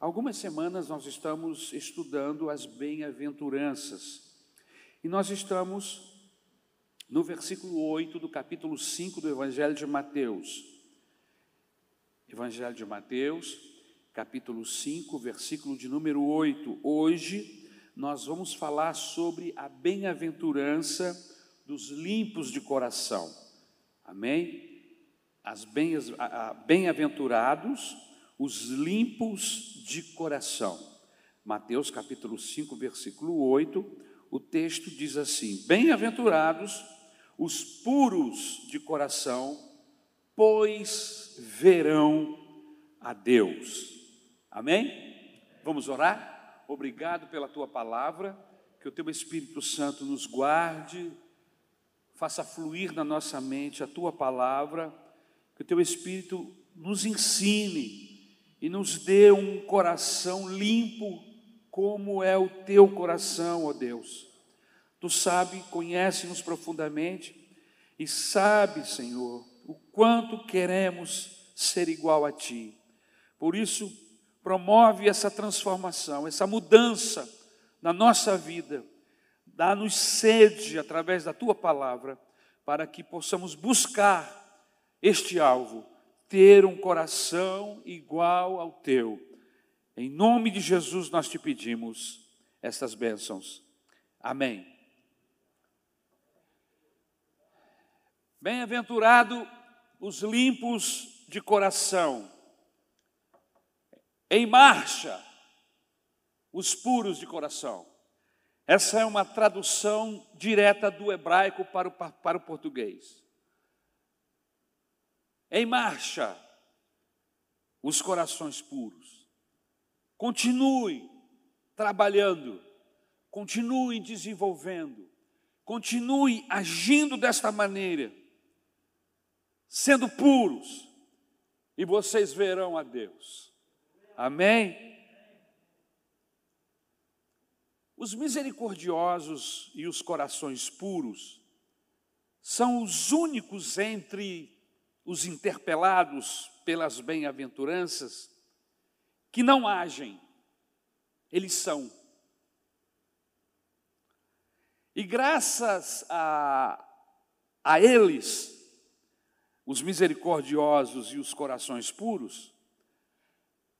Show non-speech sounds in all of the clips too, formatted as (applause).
Algumas semanas nós estamos estudando as bem-aventuranças e nós estamos no versículo 8 do capítulo 5 do Evangelho de Mateus. Evangelho de Mateus, capítulo 5, versículo de número 8. Hoje nós vamos falar sobre a bem-aventurança dos limpos de coração. Amém? As bem-aventurados, os limpos de coração. Mateus capítulo 5, versículo 8, o texto diz assim: Bem-aventurados os puros de coração, pois verão a Deus. Amém? Vamos orar? Obrigado pela tua palavra, que o teu Espírito Santo nos guarde, faça fluir na nossa mente a tua palavra, que o teu Espírito nos ensine e nos dê um coração limpo, como é o teu coração, ó Deus. Tu sabe, conhece-nos profundamente e sabe, Senhor, o quanto queremos ser igual a Ti. Por isso, promove essa transformação, essa mudança na nossa vida. Dá-nos sede através da tua palavra, para que possamos buscar este alvo, ter um coração igual ao teu. Em nome de Jesus nós te pedimos estas bênçãos. Amém. Bem-aventurado os limpos de coração em marcha, os puros de coração. Essa é uma tradução direta do hebraico para o, para o português. Em marcha, os corações puros. Continue trabalhando, continue desenvolvendo, continue agindo desta maneira, sendo puros, e vocês verão a Deus. Amém? Os misericordiosos e os corações puros são os únicos entre os interpelados pelas bem-aventuranças que não agem, eles são. E graças a, a eles, os misericordiosos e os corações puros,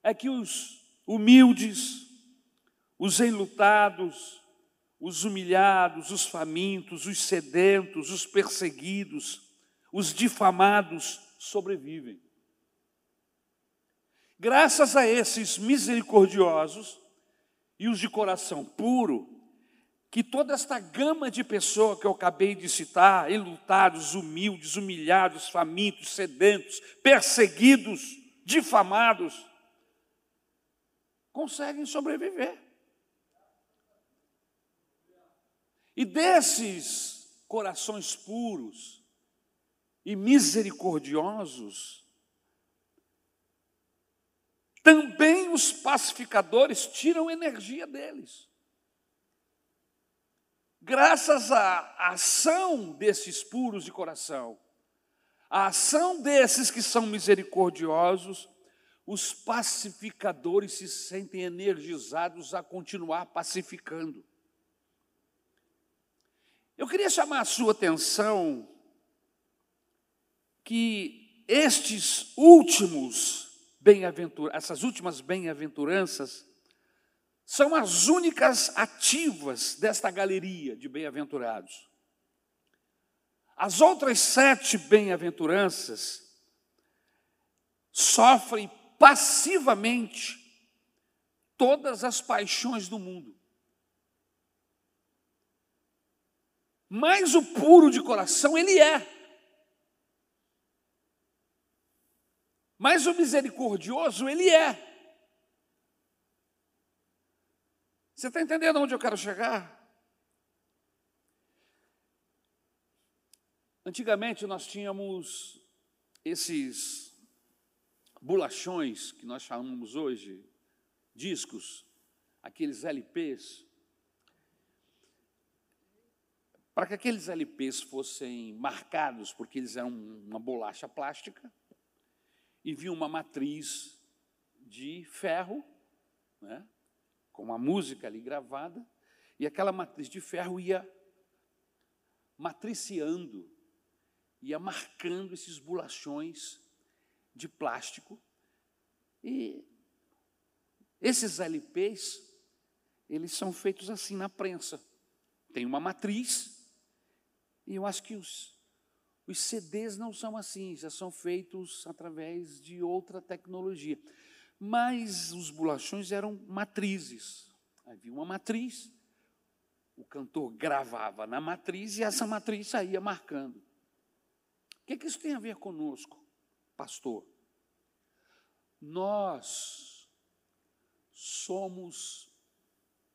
é que os humildes, os enlutados, os humilhados, os famintos, os sedentos, os perseguidos, os difamados sobrevivem. Graças a esses misericordiosos e os de coração puro, que toda esta gama de pessoas que eu acabei de citar, enlutados, humildes, humilhados, famintos, sedentos, perseguidos, difamados, conseguem sobreviver. E desses corações puros e misericordiosos, também os pacificadores tiram energia deles. Graças à ação desses puros de coração, a ação desses que são misericordiosos, os pacificadores se sentem energizados a continuar pacificando. Eu queria chamar a sua atenção que estes últimos bem-aventuranças, essas últimas bem-aventuranças, são as únicas ativas desta galeria de bem-aventurados. As outras sete bem-aventuranças sofrem passivamente todas as paixões do mundo. Mas o puro de coração, ele é. Mas o misericordioso, ele é. Você está entendendo onde eu quero chegar? Antigamente nós tínhamos esses bolachões, que nós chamamos hoje, discos, aqueles LPs, para que aqueles LPs fossem marcados, porque eles eram uma bolacha plástica, e vinha uma matriz de ferro né? com uma música ali gravada, e aquela matriz de ferro ia matriciando, ia marcando esses bolachões de plástico. E esses LPs, eles são feitos assim na prensa. Tem uma matriz, e eu acho que os, os CDs não são assim, já são feitos através de outra tecnologia. Mas os bolachões eram matrizes. Havia uma matriz, o cantor gravava na matriz e essa matriz saía marcando. O que, é que isso tem a ver conosco, pastor? Nós somos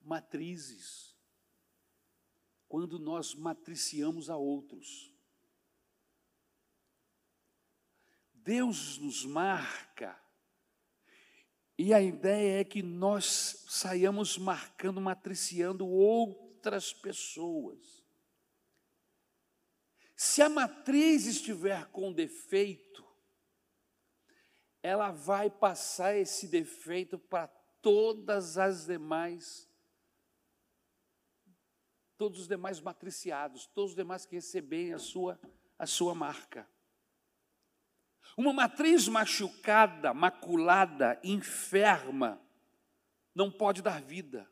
matrizes quando nós matriciamos a outros. Deus nos marca, e a ideia é que nós saiamos marcando, matriciando outras pessoas. Se a matriz estiver com defeito, ela vai passar esse defeito para todas as demais, todos os demais matriciados, todos os demais que receberem a sua, a sua marca. Uma matriz machucada, maculada, enferma, não pode dar vida.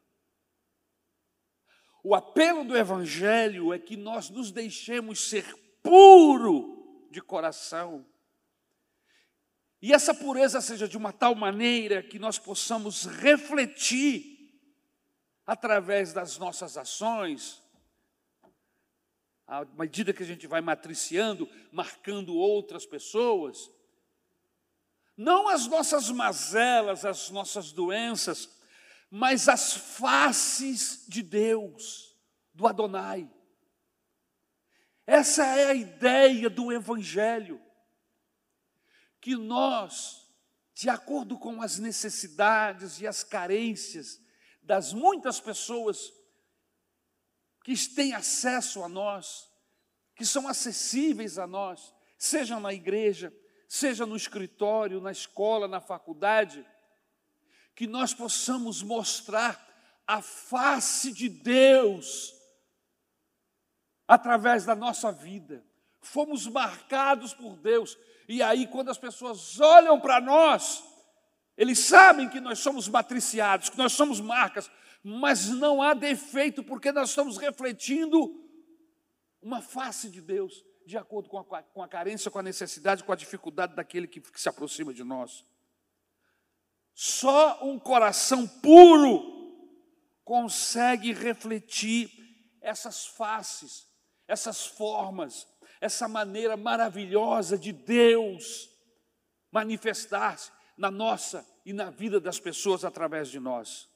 O apelo do Evangelho é que nós nos deixemos ser puro de coração. E essa pureza seja de uma tal maneira que nós possamos refletir através das nossas ações, à medida que a gente vai matriciando, marcando outras pessoas, não as nossas mazelas, as nossas doenças, mas as faces de Deus, do Adonai. Essa é a ideia do Evangelho, que nós, de acordo com as necessidades e as carências das muitas pessoas que têm acesso a nós, que são acessíveis a nós, seja na igreja, seja no escritório, na escola, na faculdade, que nós possamos mostrar a face de Deus através da nossa vida. Fomos marcados por Deus, e aí, quando as pessoas olham para nós, eles sabem que nós somos matriciados, que nós somos marcas, mas não há defeito, porque nós estamos refletindo uma face de Deus, de acordo com a, com a carência, com a necessidade, com a dificuldade daquele que, que se aproxima de nós. Só um coração puro consegue refletir essas faces, essas formas, essa maneira maravilhosa de Deus manifestar-se na nossa e na vida das pessoas através de nós.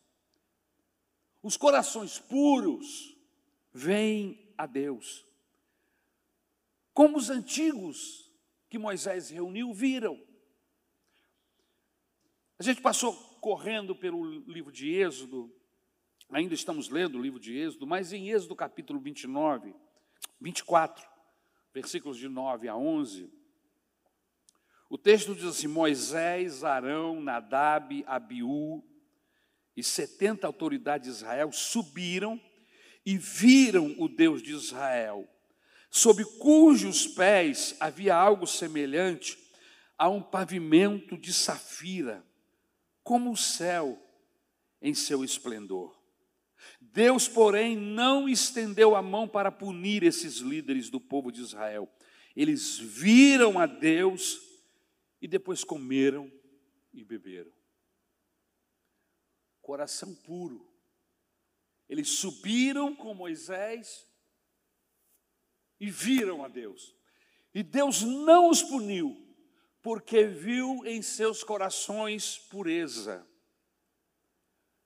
Os corações puros vêm a Deus. Como os antigos que Moisés reuniu viram. A gente passou correndo pelo livro de Êxodo, ainda estamos lendo o livro de Êxodo, mas em Êxodo capítulo 29, 24, versículos de 9 a 11, o texto diz assim: Moisés, Arão, Nadab, Abiú e setenta autoridades de Israel subiram e viram o Deus de Israel, sob cujos pés havia algo semelhante a um pavimento de safira como o céu em seu esplendor. Deus, porém, não estendeu a mão para punir esses líderes do povo de Israel. Eles viram a Deus e depois comeram e beberam. Coração puro. Eles subiram com Moisés e viram a Deus. E Deus não os puniu, porque viu em seus corações pureza.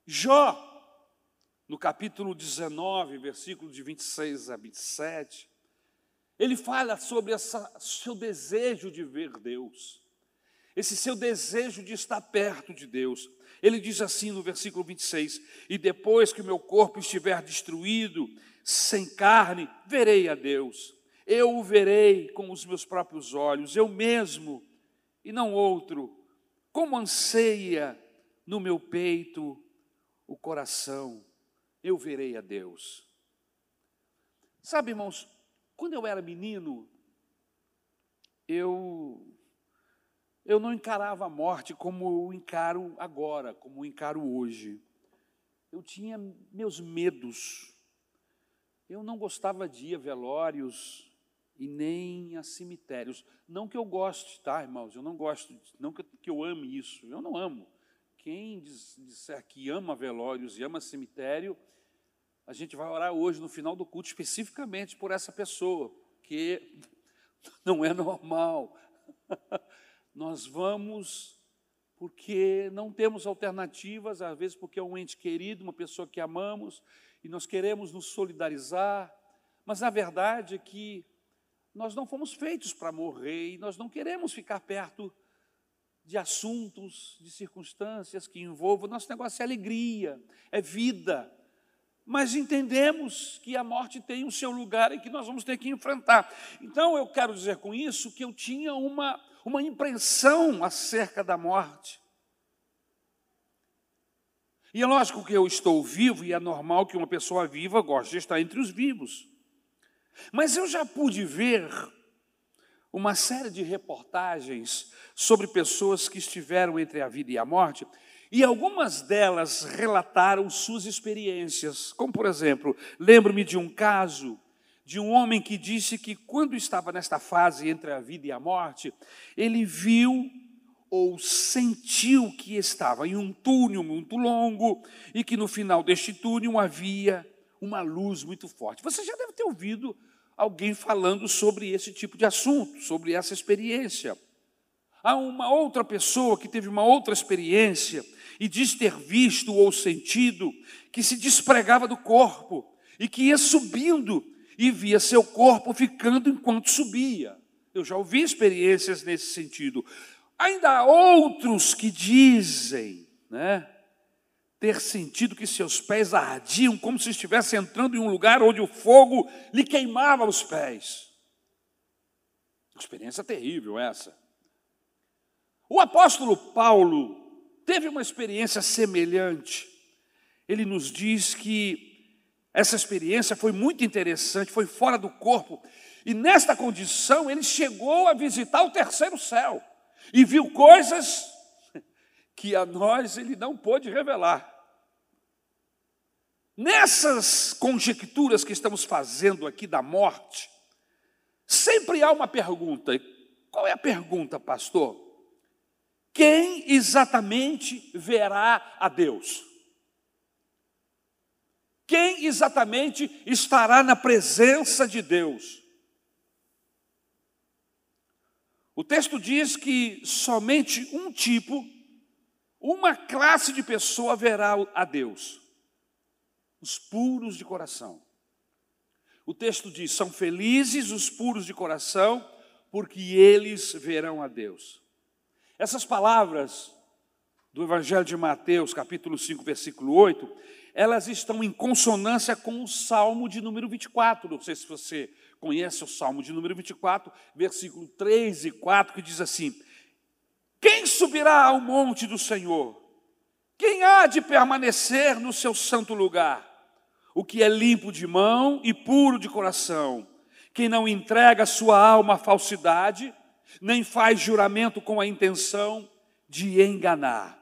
Jó, no capítulo 19, versículo de 26 a 27, ele fala sobre esse seu desejo de ver Deus, esse seu desejo de estar perto de Deus. Ele diz assim no versículo 26: E depois que o meu corpo estiver destruído, sem carne, verei a Deus. Eu o verei com os meus próprios olhos, eu mesmo e não outro, como anseia no meu peito o coração, eu verei a Deus. Sabe, irmãos, quando eu era menino, eu eu não encarava a morte como eu encaro agora, como eu encaro hoje. Eu tinha meus medos. Eu não gostava de ir a velórios e nem a cemitérios. Não que eu goste, tá, irmãos? Eu não gosto, não que eu ame isso. Eu não amo. Quem disser que ama velórios e ama cemitério, a gente vai orar hoje no final do culto especificamente por essa pessoa, porque (laughs) não é normal. (laughs) Nós vamos porque não temos alternativas, às vezes porque é um ente querido, uma pessoa que amamos, e nós queremos nos solidarizar, mas a verdade é que nós não fomos feitos para morrer e nós não queremos ficar perto de assuntos, de circunstâncias que envolvam. Nosso negócio é alegria, é vida. Mas entendemos que a morte tem o seu lugar e que nós vamos ter que enfrentar. Então eu quero dizer com isso que eu tinha uma uma impressão acerca da morte. E é lógico que eu estou vivo e é normal que uma pessoa viva goste de estar entre os vivos. Mas eu já pude ver uma série de reportagens sobre pessoas que estiveram entre a vida e a morte, e algumas delas relataram suas experiências. Como, por exemplo, lembro-me de um caso de um homem que disse que quando estava nesta fase entre a vida e a morte, ele viu ou sentiu que estava em um túnel muito longo e que no final deste túnel havia uma luz muito forte. Você já deve ter ouvido alguém falando sobre esse tipo de assunto, sobre essa experiência. Há uma outra pessoa que teve uma outra experiência e diz ter visto ou sentido que se despregava do corpo e que ia subindo e via seu corpo ficando enquanto subia. Eu já ouvi experiências nesse sentido. Ainda há outros que dizem, né, ter sentido que seus pés ardiam como se estivesse entrando em um lugar onde o fogo lhe queimava os pés. Experiência terrível essa. O apóstolo Paulo teve uma experiência semelhante. Ele nos diz que essa experiência foi muito interessante, foi fora do corpo. E nesta condição, ele chegou a visitar o terceiro céu e viu coisas (laughs) que a nós ele não pôde revelar. Nessas conjecturas que estamos fazendo aqui da morte, sempre há uma pergunta. Qual é a pergunta, pastor? Quem exatamente verá a Deus? Quem exatamente estará na presença de Deus? O texto diz que somente um tipo, uma classe de pessoa verá a Deus: os puros de coração. O texto diz: são felizes os puros de coração, porque eles verão a Deus. Essas palavras do Evangelho de Mateus, capítulo 5, versículo 8, elas estão em consonância com o Salmo de número 24. Não sei se você conhece o Salmo de número 24, versículo 3 e 4, que diz assim: Quem subirá ao monte do Senhor? Quem há de permanecer no seu santo lugar? O que é limpo de mão e puro de coração, quem não entrega sua alma à falsidade, nem faz juramento com a intenção de enganar.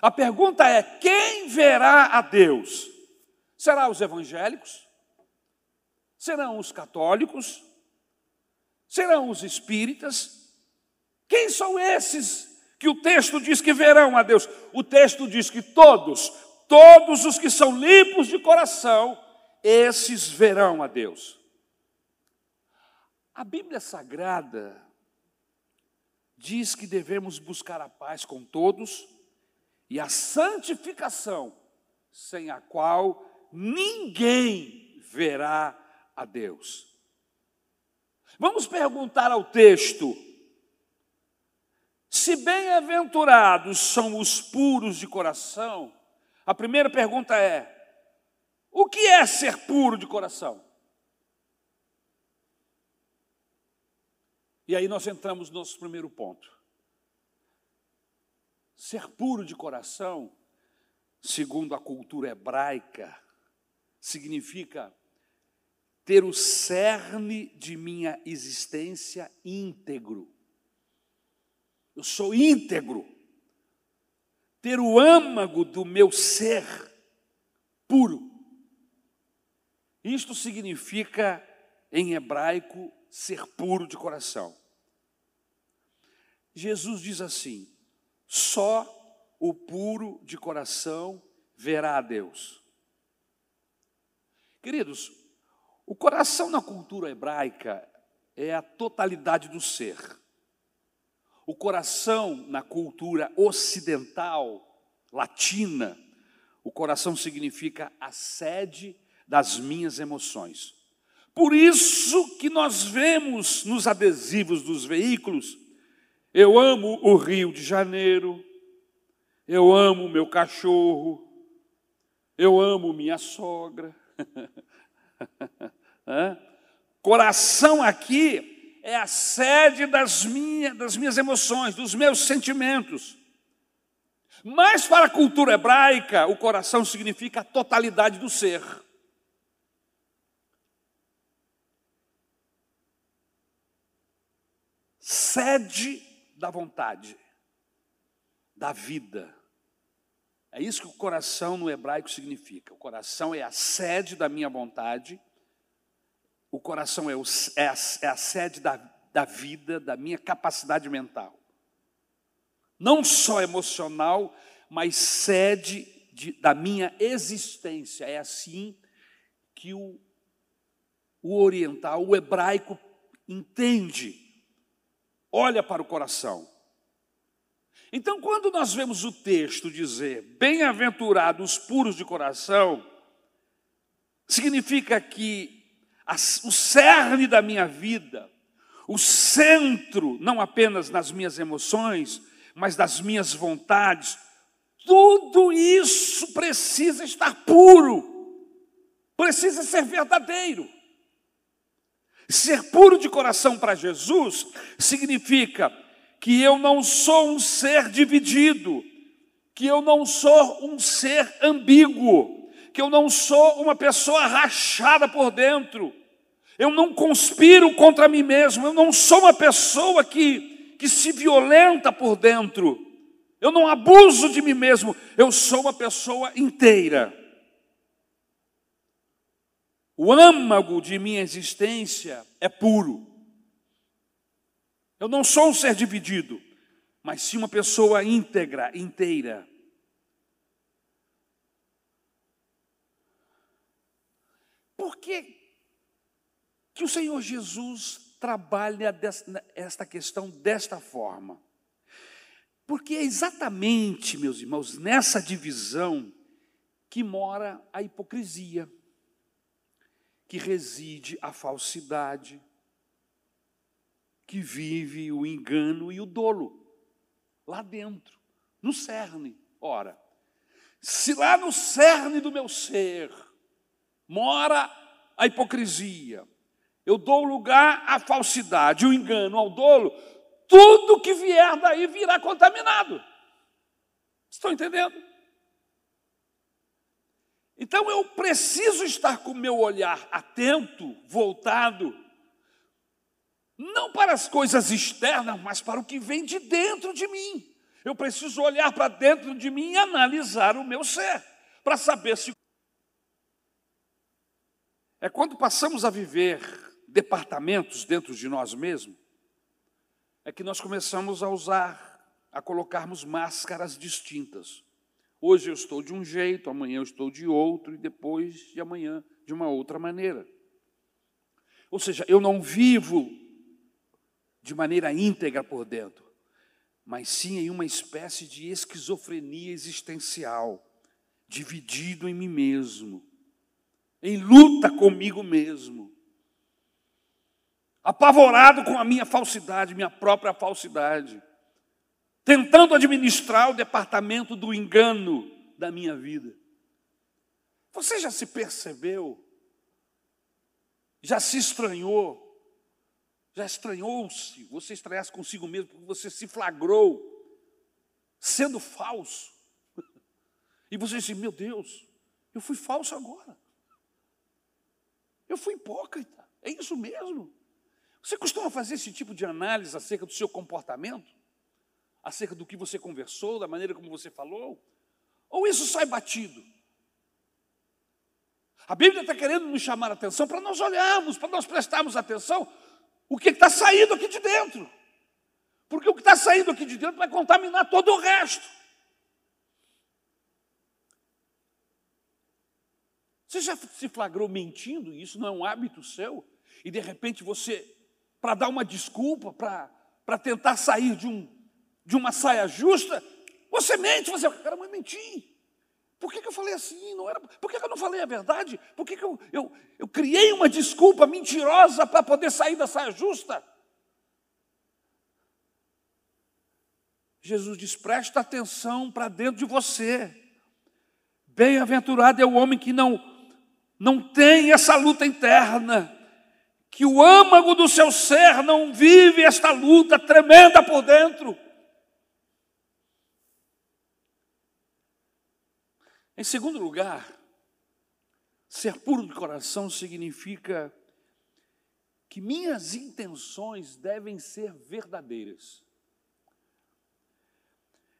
A pergunta é: quem verá a Deus? Será os evangélicos? Serão os católicos? Serão os espíritas? Quem são esses que o texto diz que verão a Deus? O texto diz que todos, todos os que são limpos de coração, esses verão a Deus. A Bíblia Sagrada diz que devemos buscar a paz com todos e a santificação, sem a qual ninguém verá a Deus. Vamos perguntar ao texto: se bem-aventurados são os puros de coração, a primeira pergunta é: o que é ser puro de coração? E aí nós entramos no nosso primeiro ponto. Ser puro de coração segundo a cultura hebraica, significa ter o cerne de minha existência íntegro. Eu sou íntegro. Ter o âmago do meu ser puro. Isto significa, em hebraico, ser puro de coração. Jesus diz assim: só o puro de coração verá a Deus. Queridos, o coração na cultura hebraica é a totalidade do ser. O coração na cultura ocidental, latina, o coração significa a sede das minhas emoções. Por isso que nós vemos nos adesivos dos veículos, eu amo o Rio de Janeiro, eu amo meu cachorro, eu amo minha sogra. (laughs) Coração aqui é a sede das, minha, das minhas emoções, dos meus sentimentos. Mas para a cultura hebraica, o coração significa a totalidade do ser. Sede da vontade, da vida. É isso que o coração no hebraico significa. O coração é a sede da minha vontade, o coração é, o, é, a, é a, sede da, da vida, da minha capacidade mental. Não só emocional, mas sede de, da minha existência. É assim que o, o oriental, o hebraico, entende, olha para o coração. Então, quando nós vemos o texto dizer bem-aventurados puros de coração, significa que o cerne da minha vida, o centro, não apenas nas minhas emoções, mas das minhas vontades, tudo isso precisa estar puro, precisa ser verdadeiro. Ser puro de coração para Jesus significa que eu não sou um ser dividido, que eu não sou um ser ambíguo, que eu não sou uma pessoa rachada por dentro, eu não conspiro contra mim mesmo, eu não sou uma pessoa que, que se violenta por dentro, eu não abuso de mim mesmo, eu sou uma pessoa inteira. O âmago de minha existência é puro. Eu não sou um ser dividido, mas sim uma pessoa íntegra, inteira. Por que, que o Senhor Jesus trabalha esta questão desta forma? Porque é exatamente, meus irmãos, nessa divisão que mora a hipocrisia, que reside a falsidade, que vive o engano e o dolo, lá dentro, no cerne. Ora, se lá no cerne do meu ser mora a hipocrisia, eu dou lugar à falsidade, o engano, ao dolo, tudo que vier daí virá contaminado. Estão entendendo? Então eu preciso estar com o meu olhar atento, voltado não para as coisas externas, mas para o que vem de dentro de mim. Eu preciso olhar para dentro de mim e analisar o meu ser, para saber se. É quando passamos a viver departamentos dentro de nós mesmos, é que nós começamos a usar, a colocarmos máscaras distintas. Hoje eu estou de um jeito, amanhã eu estou de outro, e depois de amanhã de uma outra maneira. Ou seja, eu não vivo de maneira íntegra por dentro, mas sim em uma espécie de esquizofrenia existencial, dividido em mim mesmo, em luta comigo mesmo, apavorado com a minha falsidade, minha própria falsidade, tentando administrar o departamento do engano da minha vida. Você já se percebeu? Já se estranhou já estranhou-se, você estranhasse consigo mesmo, porque você se flagrou sendo falso. (laughs) E você diz: Meu Deus, eu fui falso agora. Eu fui hipócrita. É isso mesmo? Você costuma fazer esse tipo de análise acerca do seu comportamento? Acerca do que você conversou, da maneira como você falou? Ou isso sai batido? A Bíblia está querendo nos chamar a atenção para nós olharmos, para nós prestarmos atenção o que está saindo aqui de dentro. Porque o que está saindo aqui de dentro vai contaminar todo o resto. Você já se flagrou mentindo, isso não é um hábito seu, e de repente você, para dar uma desculpa, para tentar sair de, um, de uma saia justa, você mente, você, caramba, eu menti. Por que, que eu falei assim? Não era, por que, que eu não falei a verdade? Por que, que eu, eu, eu criei uma desculpa mentirosa para poder sair da saia justa? Jesus diz: presta atenção para dentro de você. Bem-aventurado é o homem que não, não tem essa luta interna, que o âmago do seu ser não vive esta luta tremenda por dentro. Em segundo lugar, ser puro de coração significa que minhas intenções devem ser verdadeiras.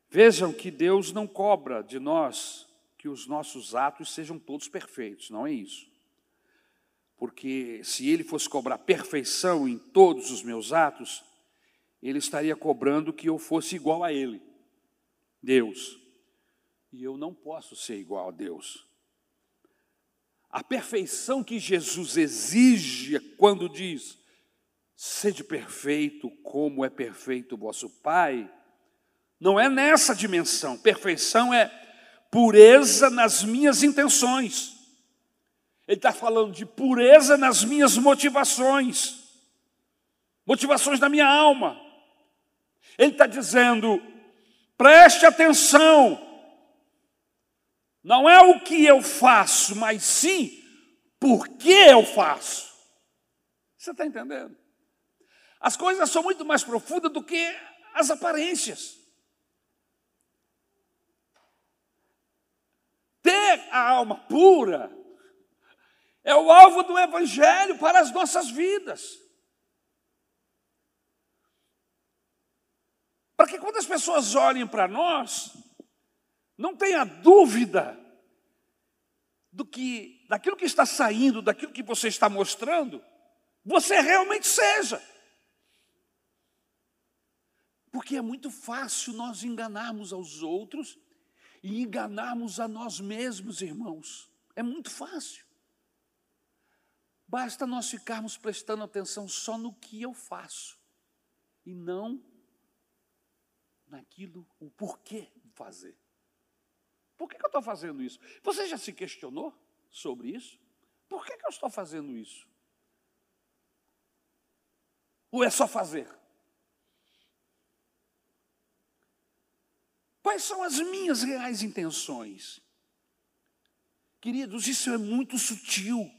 Vejam que Deus não cobra de nós que os nossos atos sejam todos perfeitos, não é isso. Porque se Ele fosse cobrar perfeição em todos os meus atos, Ele estaria cobrando que eu fosse igual a Ele, Deus e eu não posso ser igual a Deus. A perfeição que Jesus exige quando diz: sede perfeito como é perfeito vosso Pai, não é nessa dimensão. Perfeição é pureza nas minhas intenções. Ele está falando de pureza nas minhas motivações, motivações da minha alma. Ele está dizendo: preste atenção não é o que eu faço, mas sim por que eu faço. Você está entendendo? As coisas são muito mais profundas do que as aparências. Ter a alma pura é o alvo do Evangelho para as nossas vidas. Para que quando as pessoas olhem para nós, não tenha dúvida do que daquilo que está saindo, daquilo que você está mostrando, você realmente seja. Porque é muito fácil nós enganarmos aos outros e enganarmos a nós mesmos, irmãos. É muito fácil. Basta nós ficarmos prestando atenção só no que eu faço e não naquilo, o porquê fazer. Por que, que eu estou fazendo isso? Você já se questionou sobre isso? Por que, que eu estou fazendo isso? Ou é só fazer? Quais são as minhas reais intenções? Queridos, isso é muito sutil.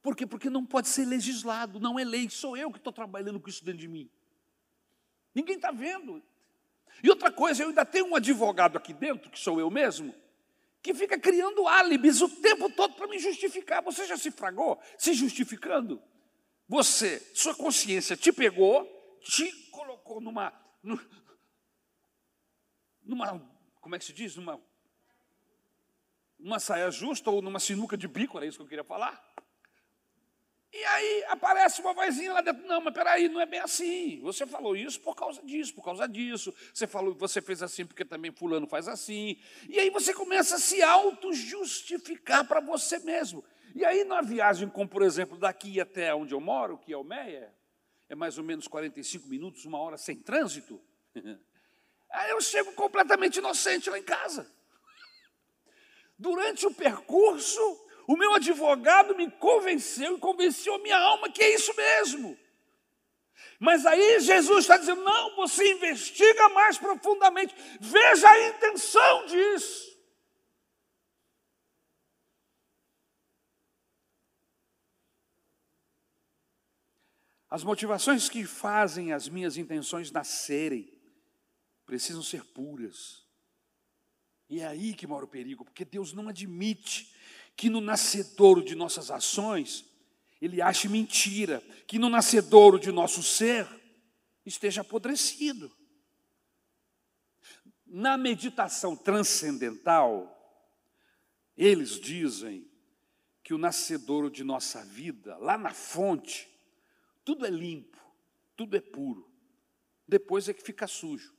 Por quê? Porque não pode ser legislado, não é lei, sou eu que estou trabalhando com isso dentro de mim. Ninguém está vendo. E outra coisa, eu ainda tenho um advogado aqui dentro, que sou eu mesmo, que fica criando álibis o tempo todo para me justificar. Você já se fragou se justificando? Você, sua consciência te pegou, te colocou numa, numa, como é que se diz? Numa, uma saia justa ou numa sinuca de bico, era isso que eu queria falar. E aí aparece uma vozinha lá dentro, não, mas peraí, não é bem assim. Você falou isso por causa disso, por causa disso. Você falou, você fez assim porque também fulano faz assim. E aí você começa a se auto-justificar para você mesmo. E aí na viagem, como por exemplo, daqui até onde eu moro, que é o Meia, é mais ou menos 45 minutos, uma hora sem trânsito. (laughs) Aí eu chego completamente inocente lá em casa. Durante o percurso, o meu advogado me convenceu e convenceu a minha alma que é isso mesmo. Mas aí Jesus está dizendo: não, você investiga mais profundamente, veja a intenção disso. As motivações que fazem as minhas intenções nascerem precisam ser puras E é aí que mora o perigo, porque Deus não admite que no nascedouro de nossas ações ele ache mentira, que no nascedouro de nosso ser esteja apodrecido. Na meditação transcendental, eles dizem que o nascedouro de nossa vida, lá na fonte, tudo é limpo, tudo é puro. Depois é que fica sujo,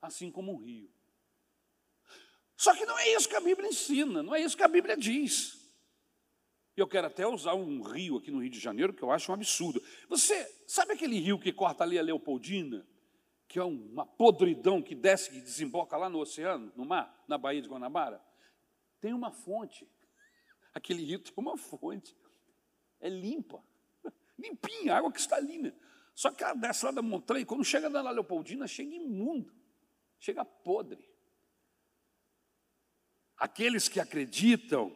assim como um rio. Só que não é isso que a Bíblia ensina, não é isso que a Bíblia diz. Eu quero até usar um rio aqui no Rio de Janeiro, que eu acho um absurdo. Você sabe aquele rio que corta ali a Leopoldina? Que é uma podridão que desce e desemboca lá no oceano, no mar, na Baía de Guanabara? Tem uma fonte. (laughs) Aquele rio tem uma fonte. É limpa. (laughs) Limpinha, água cristalina. Só que ela desce lá da montanha, e quando chega na Leopoldina, chega imundo. Chega podre. Aqueles que acreditam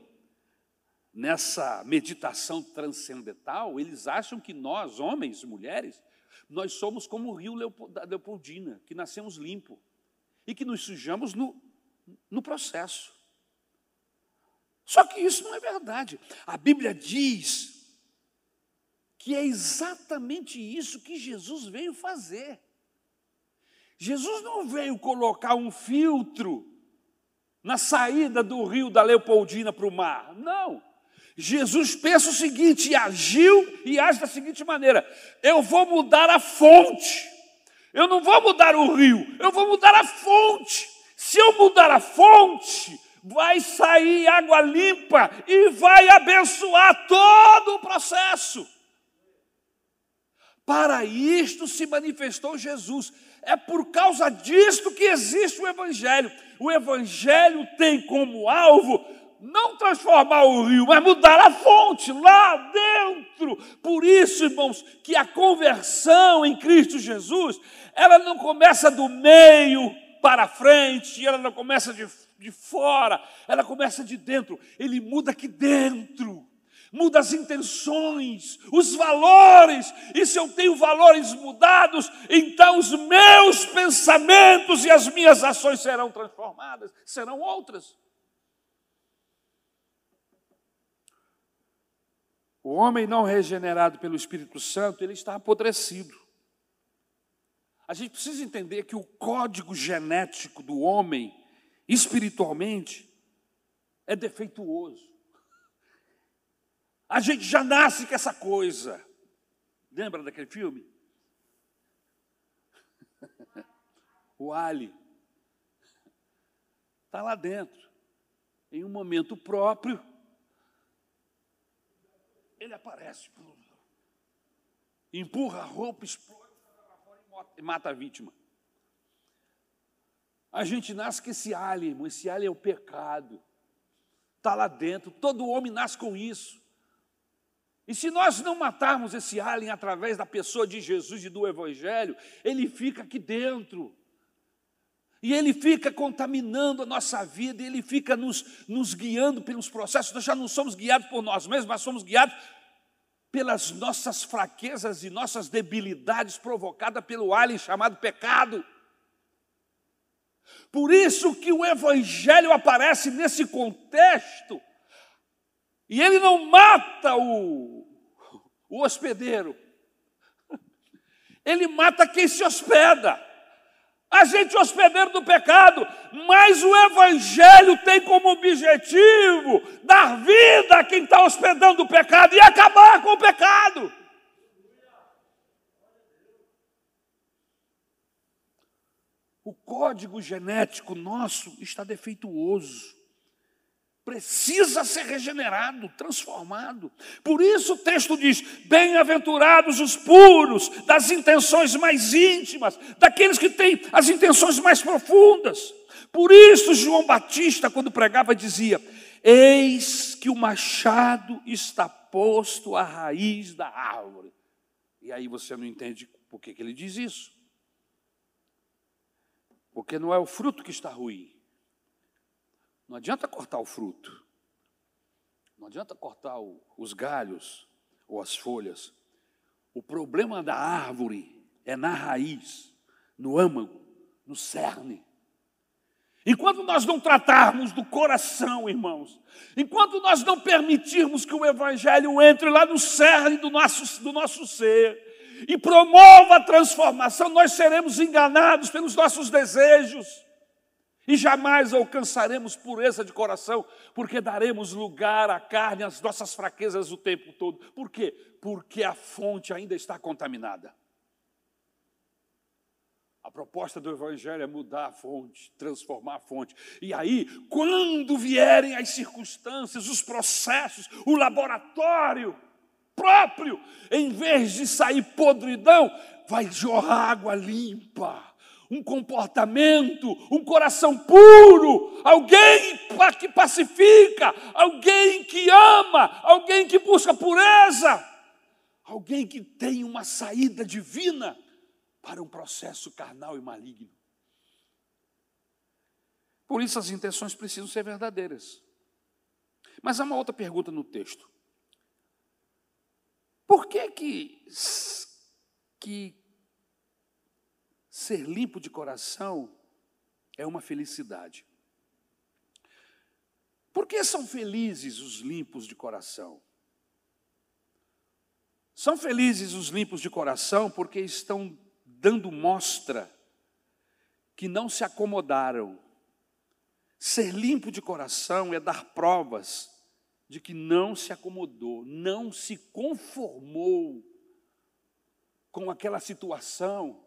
nessa meditação transcendental, eles acham que nós, homens e mulheres, nós somos como o rio Leopoldina, que nascemos limpo e que nos sujamos no, no processo. Só que isso não é verdade. A Bíblia diz que é exatamente isso que Jesus veio fazer. Jesus não veio colocar um filtro na saída do rio da Leopoldina para o mar. Não. Jesus pensa o seguinte, agiu e age da seguinte maneira: eu vou mudar a fonte, eu não vou mudar o rio, eu vou mudar a fonte. Se eu mudar a fonte, vai sair água limpa e vai abençoar todo o processo. Para isto se manifestou Jesus. É por causa disto que existe o Evangelho. O Evangelho tem como alvo não transformar o rio, mas mudar a fonte lá dentro. Por isso, irmãos, que a conversão em Cristo Jesus, ela não começa do meio para frente, ela não começa de, de fora, ela começa de dentro. Ele muda aqui dentro muda as intenções, os valores, e se eu tenho valores mudados, então os meus pensamentos e as minhas ações serão transformadas, serão outras. O homem não regenerado pelo Espírito Santo, ele está apodrecido. A gente precisa entender que o código genético do homem, espiritualmente, é defeituoso. A gente já nasce com essa coisa. Lembra daquele filme? (laughs) o Ali. Está lá dentro. Em um momento próprio, ele aparece, empurra a roupa, explode e mata a vítima. A gente nasce com esse alien, esse alien é o pecado. Está lá dentro, todo homem nasce com isso. E se nós não matarmos esse alien através da pessoa de Jesus e do Evangelho, ele fica aqui dentro. E ele fica contaminando a nossa vida, ele fica nos, nos guiando pelos processos. Nós já não somos guiados por nós mesmos, mas somos guiados pelas nossas fraquezas e nossas debilidades provocadas pelo alien chamado pecado. Por isso que o Evangelho aparece nesse contexto, e ele não mata o, o hospedeiro, (laughs) ele mata quem se hospeda. A gente é hospedeiro do pecado, mas o Evangelho tem como objetivo dar vida a quem está hospedando o pecado e acabar com o pecado. O código genético nosso está defeituoso precisa ser regenerado, transformado. Por isso o texto diz: Bem-aventurados os puros, das intenções mais íntimas, daqueles que têm as intenções mais profundas. Por isso João Batista, quando pregava, dizia: Eis que o machado está posto à raiz da árvore. E aí você não entende por que, que ele diz isso. Porque não é o fruto que está ruim, não adianta cortar o fruto. Não adianta cortar o, os galhos ou as folhas. O problema da árvore é na raiz, no âmago, no cerne. Enquanto nós não tratarmos do coração, irmãos, enquanto nós não permitirmos que o Evangelho entre lá no cerne do nosso, do nosso ser e promova a transformação, nós seremos enganados pelos nossos desejos e jamais alcançaremos pureza de coração, porque daremos lugar à carne, às nossas fraquezas o tempo todo. Por quê? Porque a fonte ainda está contaminada. A proposta do Evangelho é mudar a fonte, transformar a fonte. E aí, quando vierem as circunstâncias, os processos, o laboratório próprio, em vez de sair podridão, vai jorrar água limpa. Um comportamento, um coração puro, alguém que pacifica, alguém que ama, alguém que busca pureza, alguém que tem uma saída divina para um processo carnal e maligno. Por isso as intenções precisam ser verdadeiras. Mas há uma outra pergunta no texto. Por que que, que ser limpo de coração é uma felicidade? Por que são felizes os limpos de coração? São felizes os limpos de coração porque estão dando mostra que não se acomodaram. Ser limpo de coração é dar provas de que não se acomodou, não se conformou com aquela situação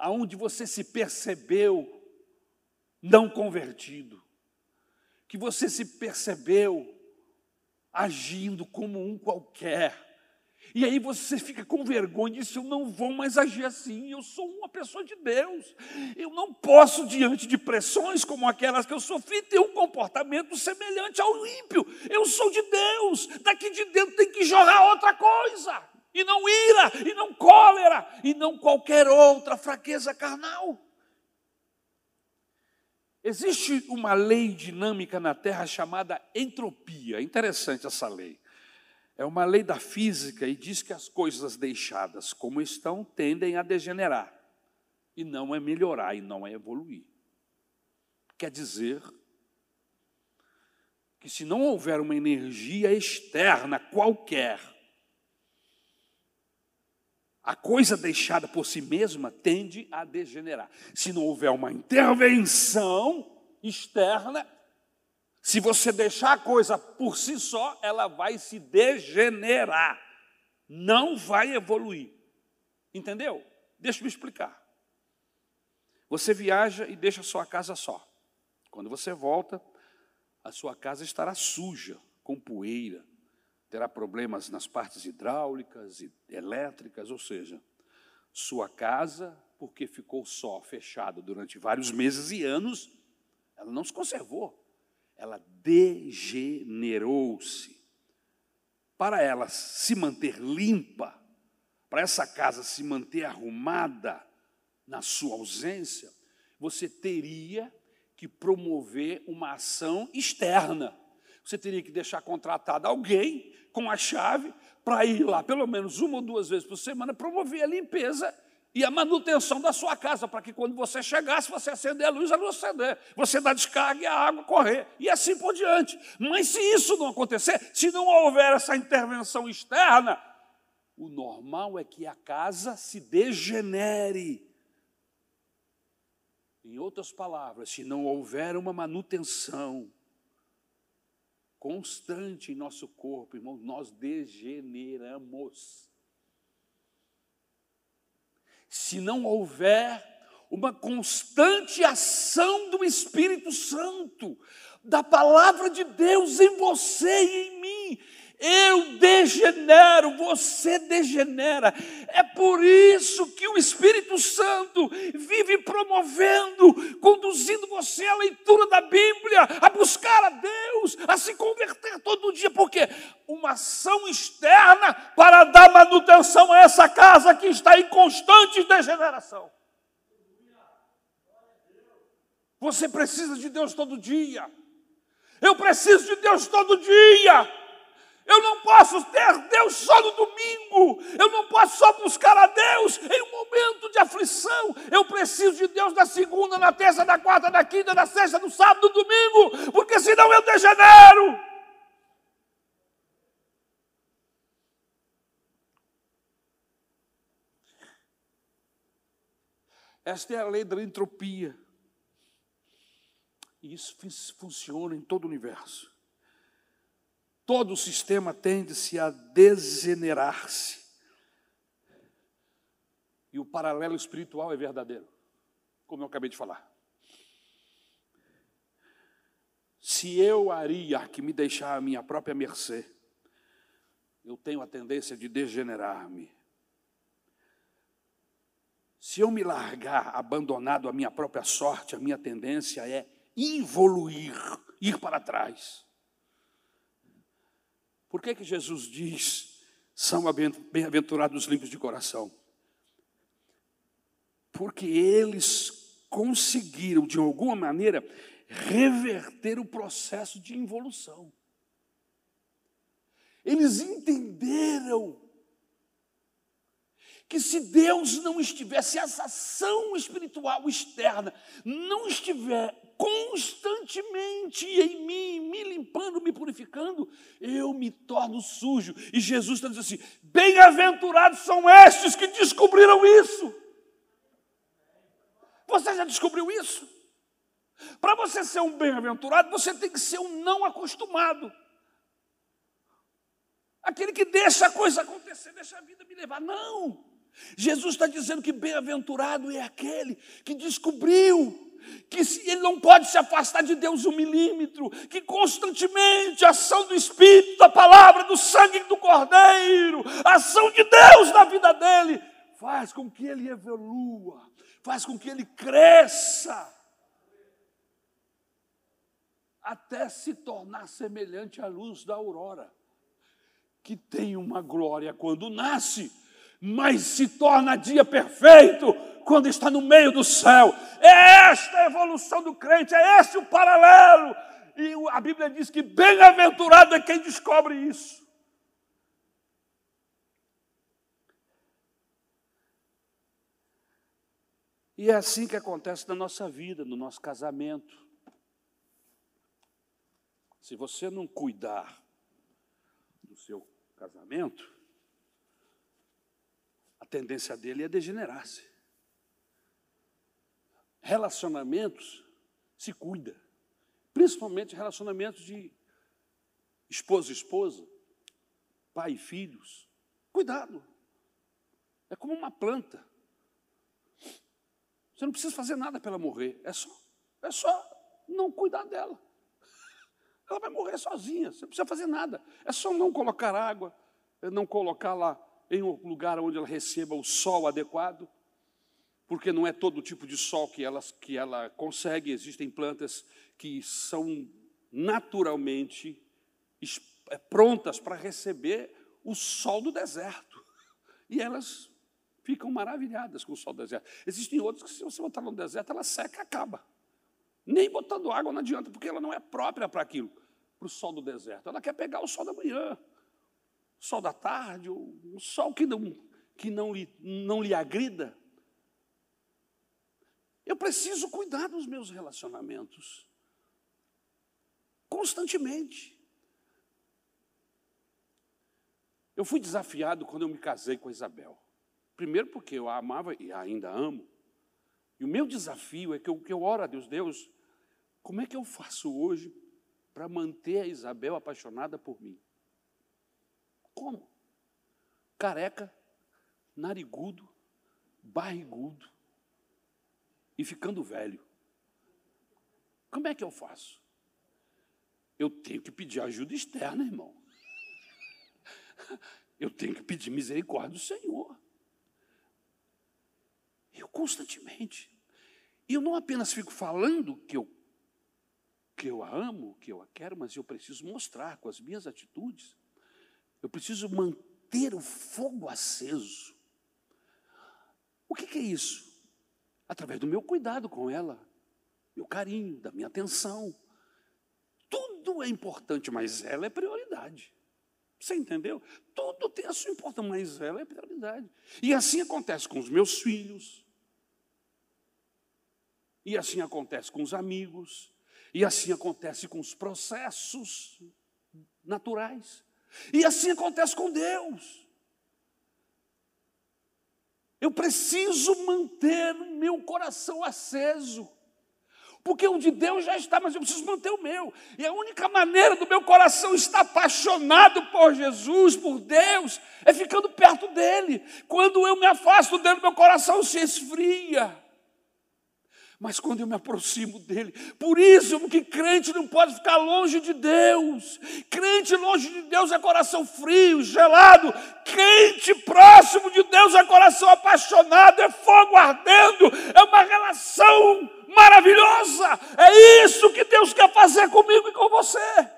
aonde você se percebeu não convertido, que você se percebeu agindo como um qualquer, e aí você fica com vergonha e diz: Eu não vou mais agir assim, eu sou uma pessoa de Deus. Eu não posso, diante de pressões como aquelas que eu sofri, ter um comportamento semelhante ao ímpio. Eu sou de Deus, daqui de dentro tem que jorrar outra coisa. E não ira, e não cólera, e não qualquer outra fraqueza carnal. Existe uma lei dinâmica na Terra chamada entropia. Interessante essa lei. É uma lei da física e diz que as coisas deixadas como estão tendem a degenerar, e não é melhorar, e não é evoluir. Quer dizer que se não houver uma energia externa qualquer, a coisa deixada por si mesma tende a degenerar. Se não houver uma intervenção externa, se você deixar a coisa por si só, ela vai se degenerar, não vai evoluir. Entendeu? Deixa eu me explicar. Você viaja e deixa a sua casa só. Quando você volta, a sua casa estará suja, com poeira, terá problemas nas partes hidráulicas e elétricas, ou seja, sua casa, porque ficou só, fechada durante vários meses e anos, ela não se conservou ela degenerou-se. Para ela se manter limpa, para essa casa se manter arrumada na sua ausência, você teria que promover uma ação externa. Você teria que deixar contratado alguém com a chave para ir lá pelo menos uma ou duas vezes por semana promover a limpeza e a manutenção da sua casa, para que quando você chegasse, você acender a luz, ela não acender. Você dá descarga e a água correr, e assim por diante. Mas se isso não acontecer, se não houver essa intervenção externa, o normal é que a casa se degenere. Em outras palavras, se não houver uma manutenção constante em nosso corpo, irmão, nós degeneramos. Se não houver uma constante ação do Espírito Santo, da palavra de Deus em você e em mim, eu degenero, você degenera. É por isso que o Espírito Santo vive promovendo, conduzindo você à leitura da Bíblia, a buscar a Deus, a se converter todo dia, porque uma ação externa para dar manutenção a essa casa que está em constante degeneração. Você precisa de Deus todo dia. Eu preciso de Deus todo dia. Eu não posso ter Deus só no domingo. Eu não posso só buscar a Deus em um momento de aflição. Eu preciso de Deus na segunda, na terça, na quarta, na quinta, na sexta, no sábado, no domingo, porque senão eu degenero. Esta é a lei da entropia. E isso funciona em todo o universo. Todo o sistema tende-se a degenerar-se. E o paralelo espiritual é verdadeiro, como eu acabei de falar. Se eu, Aria, que me deixar à minha própria mercê, eu tenho a tendência de degenerar-me. Se eu me largar abandonado à minha própria sorte, a minha tendência é evoluir, ir para trás. Por que, que Jesus diz: são bem-aventurados os limpos de coração? Porque eles conseguiram, de alguma maneira, reverter o processo de involução. Eles entenderam que se Deus não estivesse, essa ação espiritual externa não estiver constantemente em mim, me limpando, me purificando, eu me torno sujo. E Jesus está dizendo assim: bem-aventurados são estes que descobriram isso. Você já descobriu isso? Para você ser um bem-aventurado, você tem que ser um não acostumado. Aquele que deixa a coisa acontecer, deixa a vida me levar. Não! Jesus está dizendo que bem-aventurado é aquele que descobriu que ele não pode se afastar de Deus um milímetro, que constantemente a ação do Espírito, da palavra, do sangue do Cordeiro, a ação de Deus na vida dele, faz com que ele evolua, faz com que ele cresça, até se tornar semelhante à luz da aurora, que tem uma glória quando nasce mas se torna dia perfeito quando está no meio do céu. É esta a evolução do crente, é este o paralelo. E a Bíblia diz que bem-aventurado é quem descobre isso. E é assim que acontece na nossa vida, no nosso casamento. Se você não cuidar do seu casamento, tendência dele é degenerar-se. Relacionamentos se cuida, principalmente relacionamentos de esposa e esposa, pai e filhos. Cuidado. É como uma planta. Você não precisa fazer nada para ela morrer, é só, é só não cuidar dela. Ela vai morrer sozinha, você não precisa fazer nada. É só não colocar água, não colocar lá em um lugar onde ela receba o sol adequado, porque não é todo tipo de sol que ela, que ela consegue, existem plantas que são naturalmente é, prontas para receber o sol do deserto. E elas ficam maravilhadas com o sol do deserto. Existem outras que, se você botar no deserto, ela seca e acaba. Nem botando água não adianta, porque ela não é própria para aquilo, para o sol do deserto. Ela quer pegar o sol da manhã, sol da tarde, um sol que não, que não, lhe, não lhe agrida. Eu preciso cuidar dos meus relacionamentos. Constantemente. Eu fui desafiado quando eu me casei com a Isabel. Primeiro porque eu a amava e ainda amo. E o meu desafio é que eu, que eu oro a Deus, Deus, como é que eu faço hoje para manter a Isabel apaixonada por mim? Como? Careca, narigudo, barrigudo e ficando velho. Como é que eu faço? Eu tenho que pedir ajuda externa, irmão. (laughs) Eu tenho que pedir misericórdia do Senhor. Eu constantemente. E eu não apenas fico falando que eu, que eu a amo, que eu a quero, mas eu preciso mostrar com as minhas atitudes eu preciso manter o fogo aceso. O que, que é isso? Através do meu cuidado com ela, meu carinho, da minha atenção. Tudo é importante, mas ela é prioridade. Você entendeu? Tudo tem a sua importância, mas ela é prioridade. E assim acontece com os meus filhos. E assim acontece com os amigos. E assim acontece com os processos naturais. E assim acontece com Deus. Eu preciso manter o meu coração aceso. Porque o de Deus já está, mas eu preciso manter o meu. E a única maneira do meu coração estar apaixonado por Jesus, por Deus, é ficando perto dele. Quando eu me afasto dele, meu coração se esfria mas quando eu me aproximo dele, por isso que crente não pode ficar longe de Deus. Crente longe de Deus é coração frio, gelado. Crente próximo de Deus é coração apaixonado, é fogo ardendo, é uma relação maravilhosa. É isso que Deus quer fazer comigo e com você.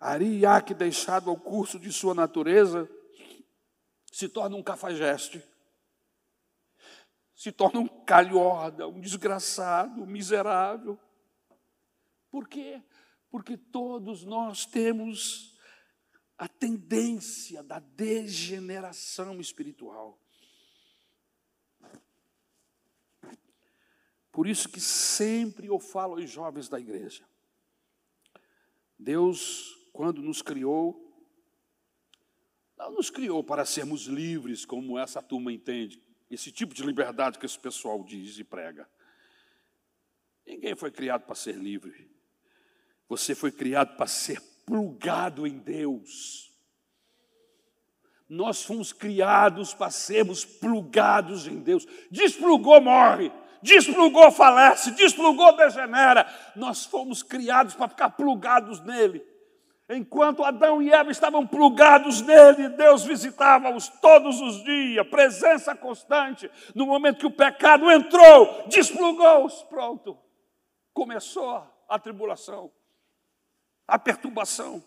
Ariaque, deixado ao curso de sua natureza, se torna um cafajeste, se torna um calhorda, um desgraçado, um miserável. Por quê? Porque todos nós temos a tendência da degeneração espiritual. Por isso que sempre eu falo aos jovens da igreja. Deus, quando nos criou, não nos criou para sermos livres, como essa turma entende, esse tipo de liberdade que esse pessoal diz e prega. Ninguém foi criado para ser livre. Você foi criado para ser plugado em Deus. Nós fomos criados para sermos plugados em Deus. Desplugou, morre. Desplugou, falece. Desplugou, degenera. Nós fomos criados para ficar plugados nele. Enquanto Adão e Eva estavam plugados nele, Deus visitava-os todos os dias, presença constante. No momento que o pecado entrou, desplugou-os, pronto. Começou a tribulação, a perturbação.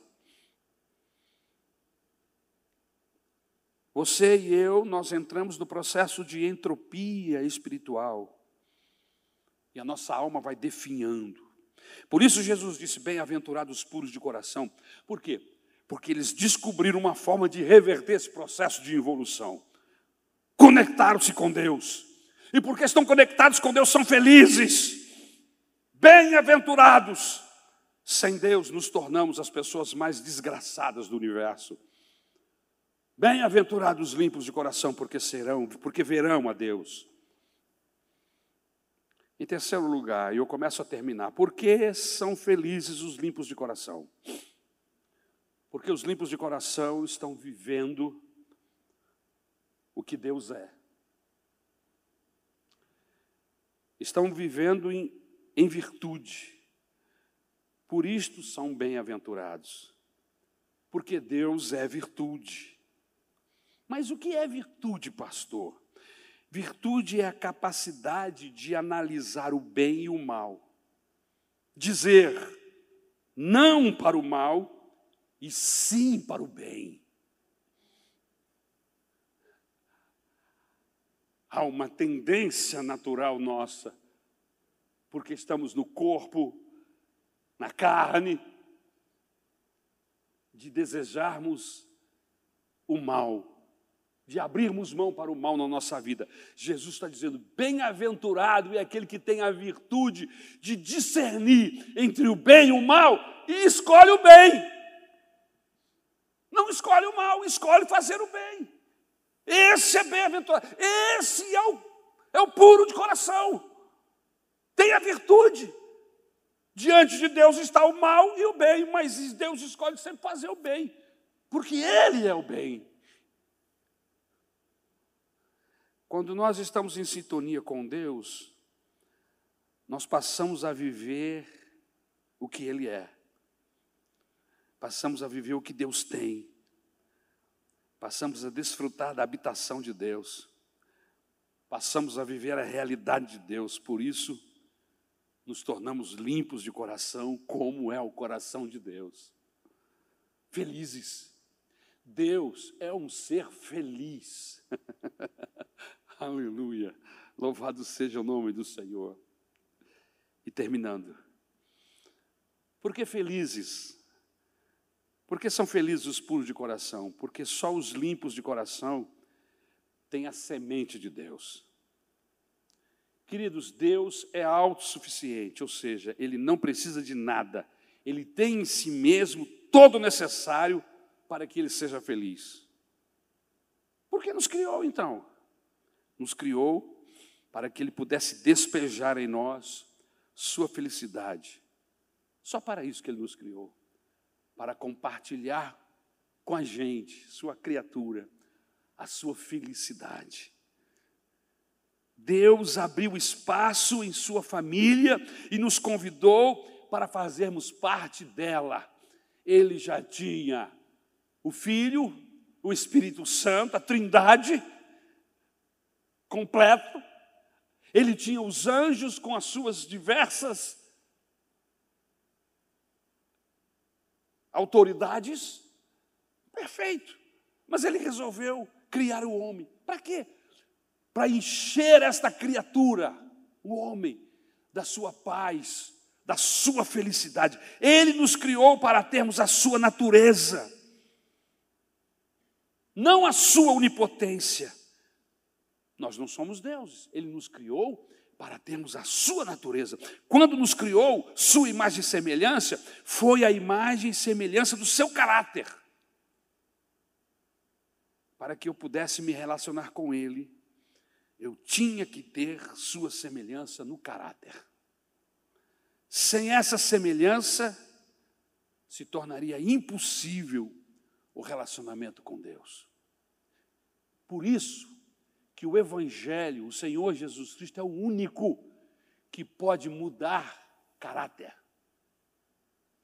Você e eu, nós entramos no processo de entropia espiritual. E a nossa alma vai definhando. Por isso Jesus disse: Bem-aventurados puros de coração. Por quê? Porque eles descobriram uma forma de reverter esse processo de evolução. Conectaram-se com Deus. E porque estão conectados com Deus, são felizes. Bem-aventurados. Sem Deus, nos tornamos as pessoas mais desgraçadas do universo. Bem-aventurados limpos de coração, porque serão, porque verão a Deus. Em terceiro lugar, e eu começo a terminar, por que são felizes os limpos de coração? Porque os limpos de coração estão vivendo o que Deus é. Estão vivendo em, em virtude. Por isto são bem-aventurados. Porque Deus é virtude. Mas o que é virtude, pastor? Virtude é a capacidade de analisar o bem e o mal, dizer não para o mal e sim para o bem. Há uma tendência natural nossa, porque estamos no corpo, na carne, de desejarmos o mal de abrirmos mão para o mal na nossa vida. Jesus está dizendo: bem-aventurado é aquele que tem a virtude de discernir entre o bem e o mal e escolhe o bem. Não escolhe o mal, escolhe fazer o bem. Esse é bem-aventurado, esse é o, é o puro de coração. Tem a virtude. Diante de Deus está o mal e o bem, mas Deus escolhe sempre fazer o bem, porque Ele é o bem. Quando nós estamos em sintonia com Deus, nós passamos a viver o que Ele é, passamos a viver o que Deus tem, passamos a desfrutar da habitação de Deus, passamos a viver a realidade de Deus, por isso, nos tornamos limpos de coração, como é o coração de Deus. Felizes. Deus é um ser feliz. (laughs) Aleluia. Louvado seja o nome do Senhor. E terminando, Por que felizes? Por que são felizes os puros de coração? Porque só os limpos de coração têm a semente de Deus. Queridos, Deus é autossuficiente, ou seja, Ele não precisa de nada, Ele tem em si mesmo todo o necessário para que Ele seja feliz. Por que nos criou então? Nos criou para que Ele pudesse despejar em nós Sua felicidade. Só para isso que Ele nos criou para compartilhar com a gente, Sua criatura, a Sua felicidade. Deus abriu espaço em sua família e nos convidou para fazermos parte dela. Ele já tinha o Filho, o Espírito Santo, a Trindade completo. Ele tinha os anjos com as suas diversas autoridades. Perfeito. Mas ele resolveu criar o homem. Para quê? para encher esta criatura, o homem, da sua paz, da sua felicidade. Ele nos criou para termos a sua natureza, não a sua onipotência. Nós não somos deuses, ele nos criou para termos a sua natureza. Quando nos criou, sua imagem e semelhança, foi a imagem e semelhança do seu caráter. Para que eu pudesse me relacionar com ele eu tinha que ter sua semelhança no caráter. Sem essa semelhança, se tornaria impossível o relacionamento com Deus. Por isso que o Evangelho, o Senhor Jesus Cristo, é o único que pode mudar caráter,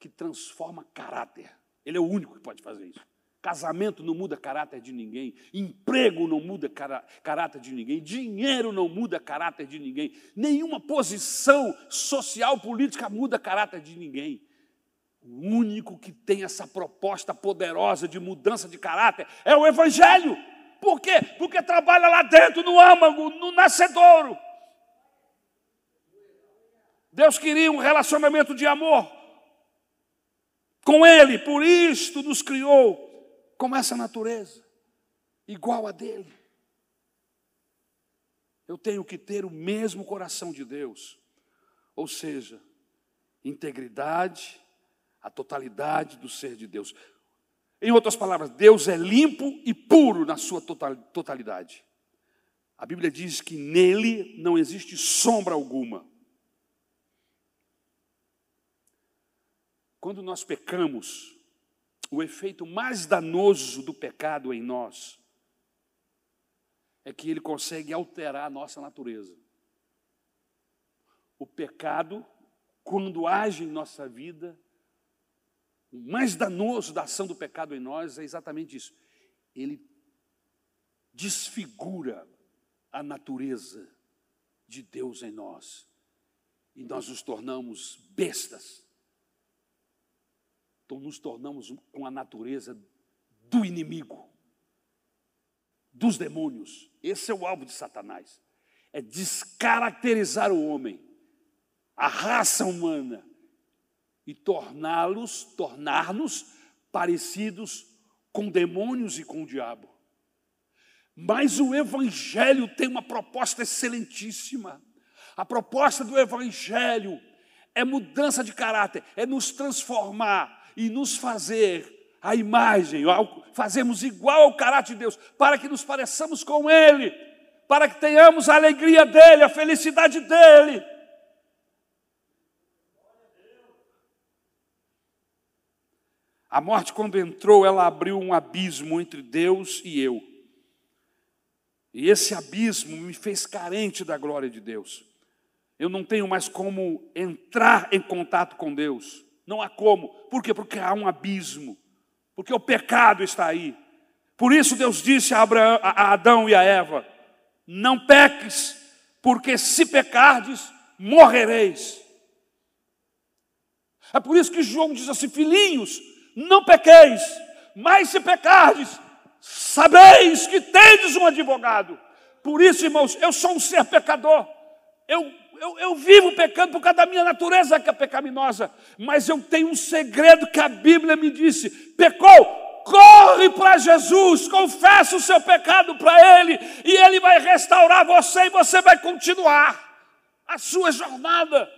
que transforma caráter. Ele é o único que pode fazer isso. Casamento não muda caráter de ninguém, emprego não muda caráter de ninguém, dinheiro não muda caráter de ninguém, nenhuma posição social, política muda caráter de ninguém. O único que tem essa proposta poderosa de mudança de caráter é o Evangelho. Por quê? Porque trabalha lá dentro, no âmago, no nascedouro. Deus queria um relacionamento de amor com Ele, por isto nos criou como essa natureza, igual a dele. Eu tenho que ter o mesmo coração de Deus, ou seja, integridade, a totalidade do ser de Deus. Em outras palavras, Deus é limpo e puro na sua totalidade. A Bíblia diz que nele não existe sombra alguma. Quando nós pecamos, o efeito mais danoso do pecado em nós é que ele consegue alterar a nossa natureza. O pecado, quando age em nossa vida, mais danoso da ação do pecado em nós é exatamente isso. Ele desfigura a natureza de Deus em nós. E nós nos tornamos bestas então nos tornamos com a natureza do inimigo, dos demônios. Esse é o alvo de Satanás. É descaracterizar o homem, a raça humana e torná-los, tornar-nos parecidos com demônios e com o diabo. Mas o evangelho tem uma proposta excelentíssima. A proposta do evangelho é mudança de caráter, é nos transformar e nos fazer a imagem, fazemos igual ao caráter de Deus, para que nos pareçamos com Ele, para que tenhamos a alegria dEle, a felicidade dEle. A morte, quando entrou, ela abriu um abismo entre Deus e eu. E esse abismo me fez carente da glória de Deus. Eu não tenho mais como entrar em contato com Deus. Não há como. Por quê? Porque há um abismo. Porque o pecado está aí. Por isso Deus disse a, Abraão, a Adão e a Eva: Não peques, porque se pecardes, morrereis. É por isso que João diz assim: Filhinhos, não pequeis, mas se pecardes, sabeis que tendes um advogado. Por isso, irmãos, eu sou um ser pecador. Eu eu, eu vivo pecando por causa da minha natureza que é pecaminosa, mas eu tenho um segredo que a Bíblia me disse: pecou, corre para Jesus, confessa o seu pecado para Ele, e Ele vai restaurar você e você vai continuar a sua jornada.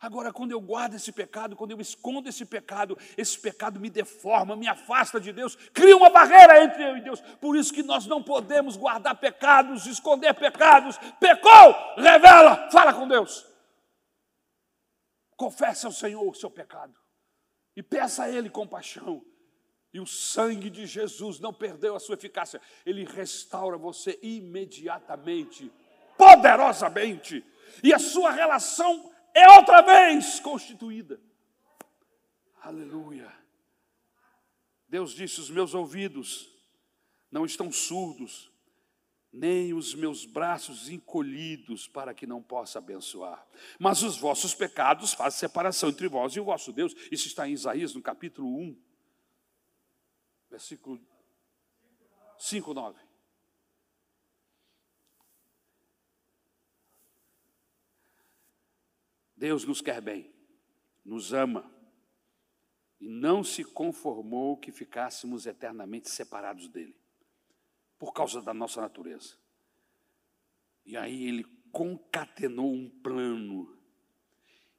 Agora, quando eu guardo esse pecado, quando eu escondo esse pecado, esse pecado me deforma, me afasta de Deus, cria uma barreira entre eu e Deus. Por isso que nós não podemos guardar pecados, esconder pecados. Pecou, revela, fala com Deus. Confesse ao Senhor o seu pecado e peça a Ele compaixão. E o sangue de Jesus não perdeu a sua eficácia, ele restaura você imediatamente, poderosamente, e a sua relação é outra vez constituída. Aleluia. Deus disse: Os meus ouvidos não estão surdos, nem os meus braços encolhidos para que não possa abençoar. Mas os vossos pecados fazem separação entre vós e o vosso Deus. Isso está em Isaías, no capítulo 1 versículo 5, 9. Deus nos quer bem, nos ama e não se conformou que ficássemos eternamente separados dele, por causa da nossa natureza. E aí ele concatenou um plano,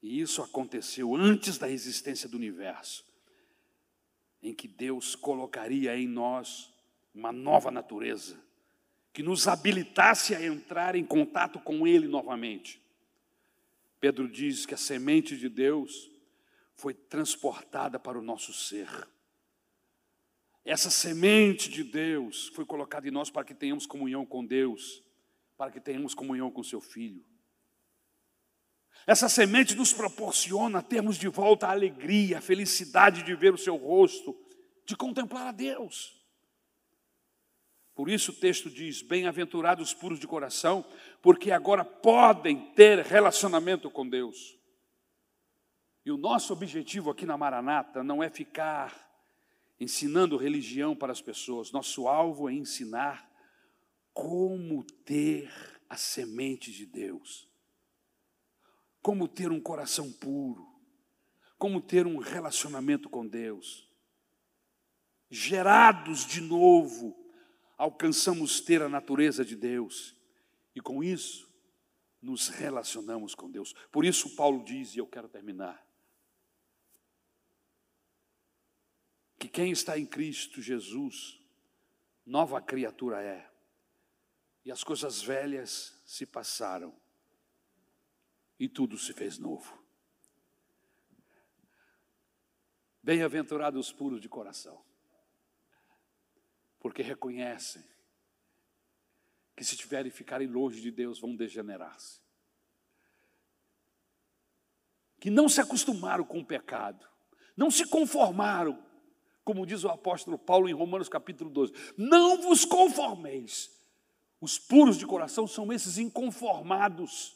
e isso aconteceu antes da existência do universo em que Deus colocaria em nós uma nova natureza, que nos habilitasse a entrar em contato com Ele novamente. Pedro diz que a semente de Deus foi transportada para o nosso ser. Essa semente de Deus foi colocada em nós para que tenhamos comunhão com Deus, para que tenhamos comunhão com Seu Filho. Essa semente nos proporciona termos de volta a alegria, a felicidade de ver o seu rosto, de contemplar a Deus. Por isso o texto diz: Bem-aventurados puros de coração, porque agora podem ter relacionamento com Deus. E o nosso objetivo aqui na Maranata não é ficar ensinando religião para as pessoas, nosso alvo é ensinar como ter a semente de Deus como ter um coração puro, como ter um relacionamento com Deus. Gerados de novo, alcançamos ter a natureza de Deus e com isso nos relacionamos com Deus. Por isso, Paulo diz, e eu quero terminar, que quem está em Cristo Jesus, nova criatura é, e as coisas velhas se passaram e tudo se fez novo. Bem-aventurados os puros de coração, porque reconhecem que se tiverem ficarem longe de Deus vão degenerar-se. Que não se acostumaram com o pecado, não se conformaram, como diz o apóstolo Paulo em Romanos capítulo 12: Não vos conformeis. Os puros de coração são esses inconformados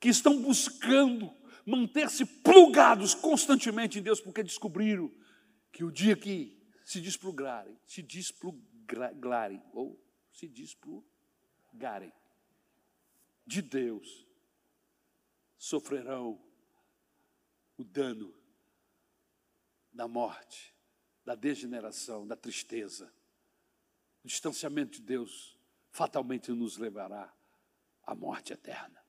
que estão buscando manter-se plugados constantemente em Deus, porque descobriram que o dia que se desplugarem, se desplugarem, ou se desplugarem de Deus, sofrerão o dano da morte, da degeneração, da tristeza. O distanciamento de Deus fatalmente nos levará à morte eterna.